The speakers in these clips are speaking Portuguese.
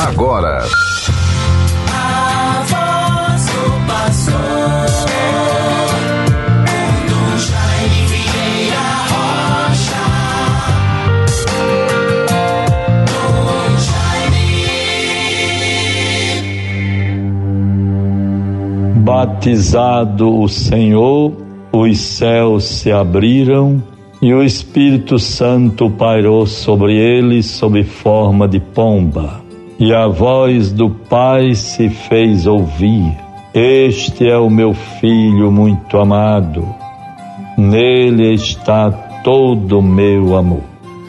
agora. Batizado o Senhor, os céus se abriram e o Espírito Santo pairou sobre ele sob forma de pomba. E a voz do Pai se fez ouvir: Este é o meu filho muito amado, nele está todo o meu amor.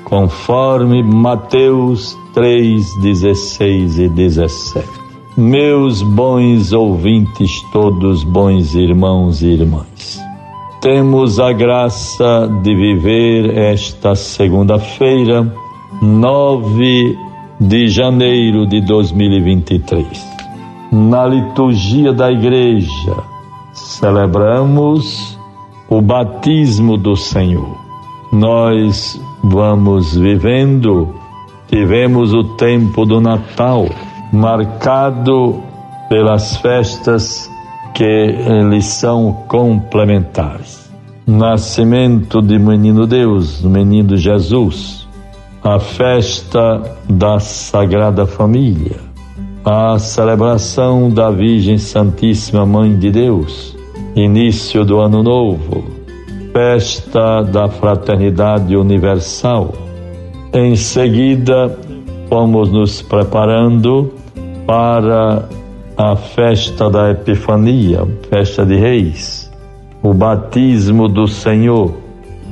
Conforme Mateus 3, 16 e 17. Meus bons ouvintes, todos bons irmãos e irmãs temos a graça de viver esta segunda-feira, 9 de janeiro de 2023. Na liturgia da igreja, celebramos o batismo do Senhor. Nós vamos vivendo, tivemos o tempo do Natal, marcado pelas festas que eles são complementares. Nascimento de Menino Deus, Menino Jesus, a festa da Sagrada Família, a celebração da Virgem Santíssima Mãe de Deus, início do Ano Novo, festa da Fraternidade Universal. Em seguida, vamos nos preparando para a festa da Epifania, festa de Reis, o batismo do Senhor,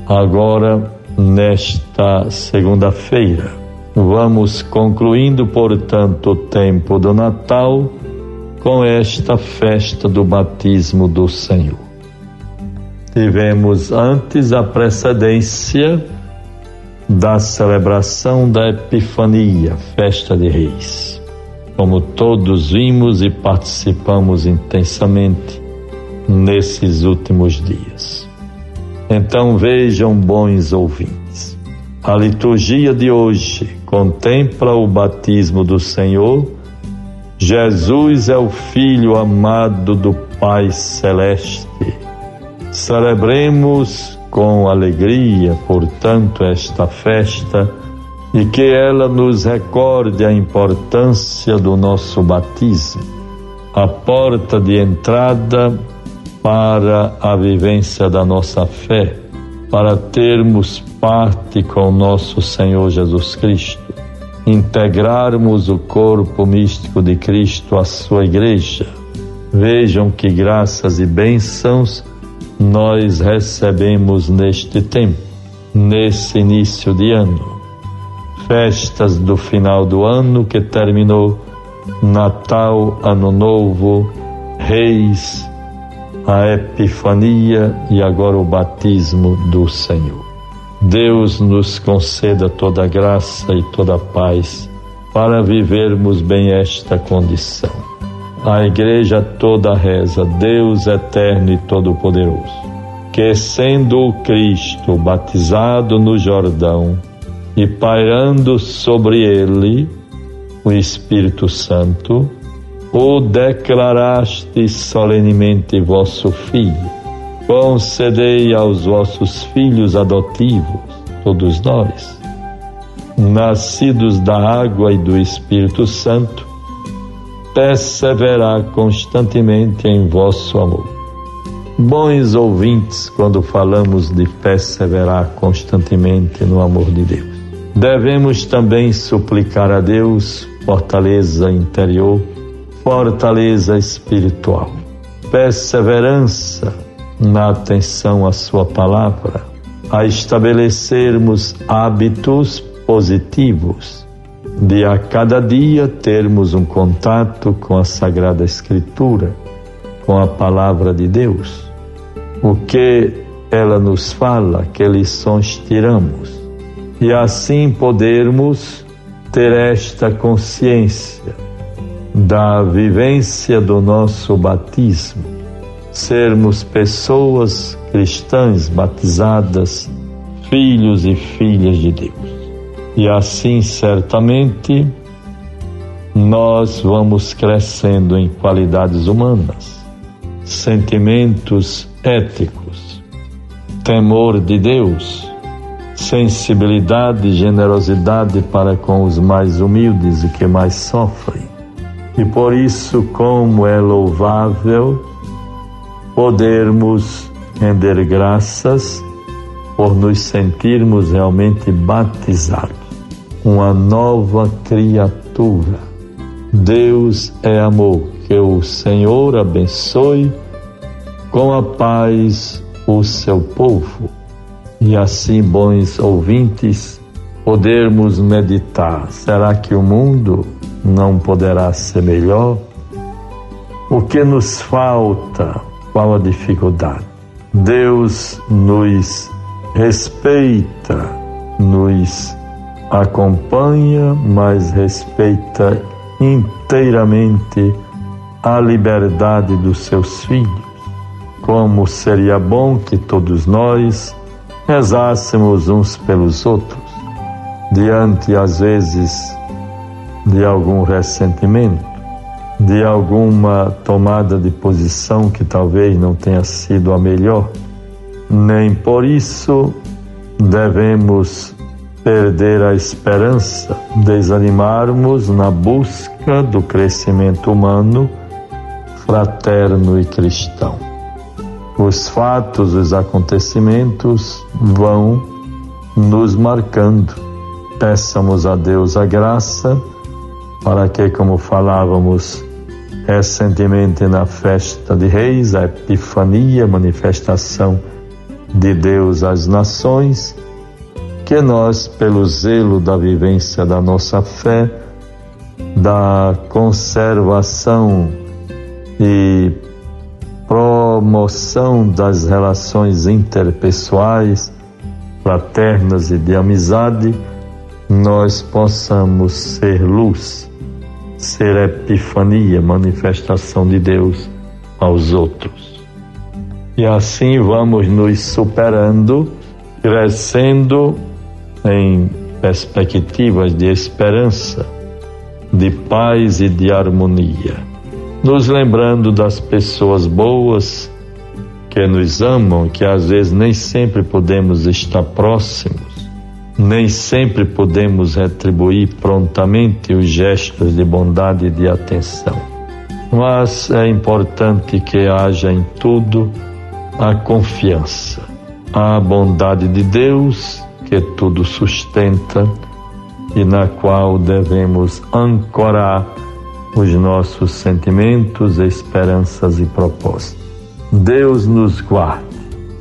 agora nesta segunda-feira. Vamos concluindo, portanto, o tempo do Natal com esta festa do batismo do Senhor. Tivemos antes a precedência da celebração da Epifania, festa de Reis como todos vimos e participamos intensamente nesses últimos dias. Então vejam, bons ouvintes, a liturgia de hoje contempla o batismo do Senhor. Jesus é o Filho amado do Pai Celeste. Celebremos com alegria, portanto, esta festa e que ela nos recorde a importância do nosso batismo, a porta de entrada para a vivência da nossa fé, para termos parte com nosso Senhor Jesus Cristo, integrarmos o corpo místico de Cristo à sua igreja. Vejam que graças e bênçãos nós recebemos neste tempo, nesse início de ano festas do final do ano que terminou, Natal, Ano Novo, Reis, a Epifania e agora o batismo do Senhor. Deus nos conceda toda graça e toda paz para vivermos bem esta condição. A igreja toda reza, Deus eterno e todo-poderoso, que sendo o Cristo batizado no Jordão, e pairando sobre ele o Espírito Santo, o declaraste solenemente vosso Filho. Concedei aos vossos filhos adotivos, todos nós, nascidos da água e do Espírito Santo, perseverar constantemente em vosso amor. Bons ouvintes, quando falamos de perseverar constantemente no amor de Deus Devemos também suplicar a Deus fortaleza interior, fortaleza espiritual, perseverança na atenção à Sua palavra, a estabelecermos hábitos positivos, de a cada dia termos um contato com a Sagrada Escritura, com a palavra de Deus. O que ela nos fala, que lições tiramos e assim podermos ter esta consciência da vivência do nosso batismo, sermos pessoas cristãs batizadas, filhos e filhas de Deus. E assim, certamente, nós vamos crescendo em qualidades humanas, sentimentos éticos, temor de Deus, sensibilidade e generosidade para com os mais humildes e que mais sofrem. E por isso, como é louvável podermos render graças por nos sentirmos realmente batizados, uma nova criatura. Deus é amor. Que o Senhor abençoe com a paz o seu povo. E assim, bons ouvintes, podermos meditar: será que o mundo não poderá ser melhor? O que nos falta? Qual a dificuldade? Deus nos respeita, nos acompanha, mas respeita inteiramente a liberdade dos seus filhos. Como seria bom que todos nós rezássemos uns pelos outros, diante às vezes de algum ressentimento, de alguma tomada de posição que talvez não tenha sido a melhor, nem por isso devemos perder a esperança, desanimarmos na busca do crescimento humano, fraterno e cristão. Os fatos, os acontecimentos vão nos marcando. Peçamos a Deus a graça para que, como falávamos recentemente na festa de Reis, a Epifania, manifestação de Deus às nações, que nós, pelo zelo da vivência da nossa fé, da conservação e promoção das relações interpessoais, fraternas e de amizade, nós possamos ser luz ser epifania, manifestação de Deus aos outros. E assim vamos nos superando, crescendo em perspectivas de esperança, de paz e de harmonia, nos lembrando das pessoas boas que nos amam, que às vezes nem sempre podemos estar próximos nem sempre podemos retribuir prontamente os gestos de bondade e de atenção. Mas é importante que haja em tudo a confiança, a bondade de Deus que tudo sustenta e na qual devemos ancorar os nossos sentimentos, esperanças e propósitos. Deus nos guarde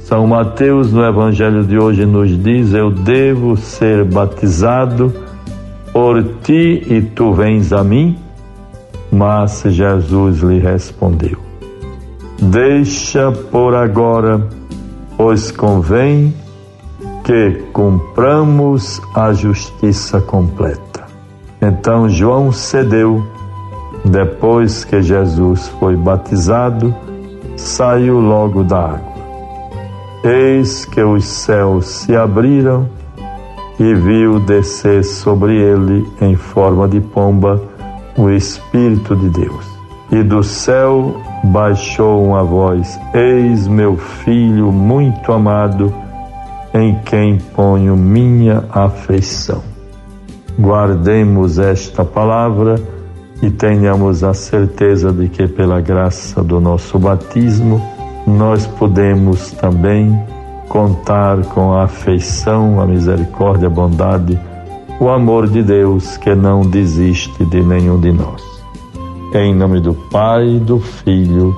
são Mateus, no Evangelho de hoje, nos diz: Eu devo ser batizado por ti e tu vens a mim? Mas Jesus lhe respondeu: Deixa por agora, pois convém que cumpramos a justiça completa. Então João cedeu, depois que Jesus foi batizado, saiu logo da água. Eis que os céus se abriram e viu descer sobre ele, em forma de pomba, o Espírito de Deus. E do céu baixou uma voz: Eis meu filho muito amado, em quem ponho minha afeição. Guardemos esta palavra e tenhamos a certeza de que, pela graça do nosso batismo, nós podemos também contar com a afeição, a misericórdia, a bondade, o amor de Deus que não desiste de nenhum de nós. Em nome do Pai, do Filho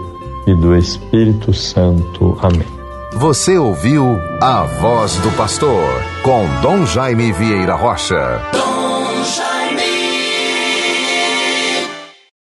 e do Espírito Santo. Amém. Você ouviu a voz do pastor com Dom Jaime Vieira Rocha.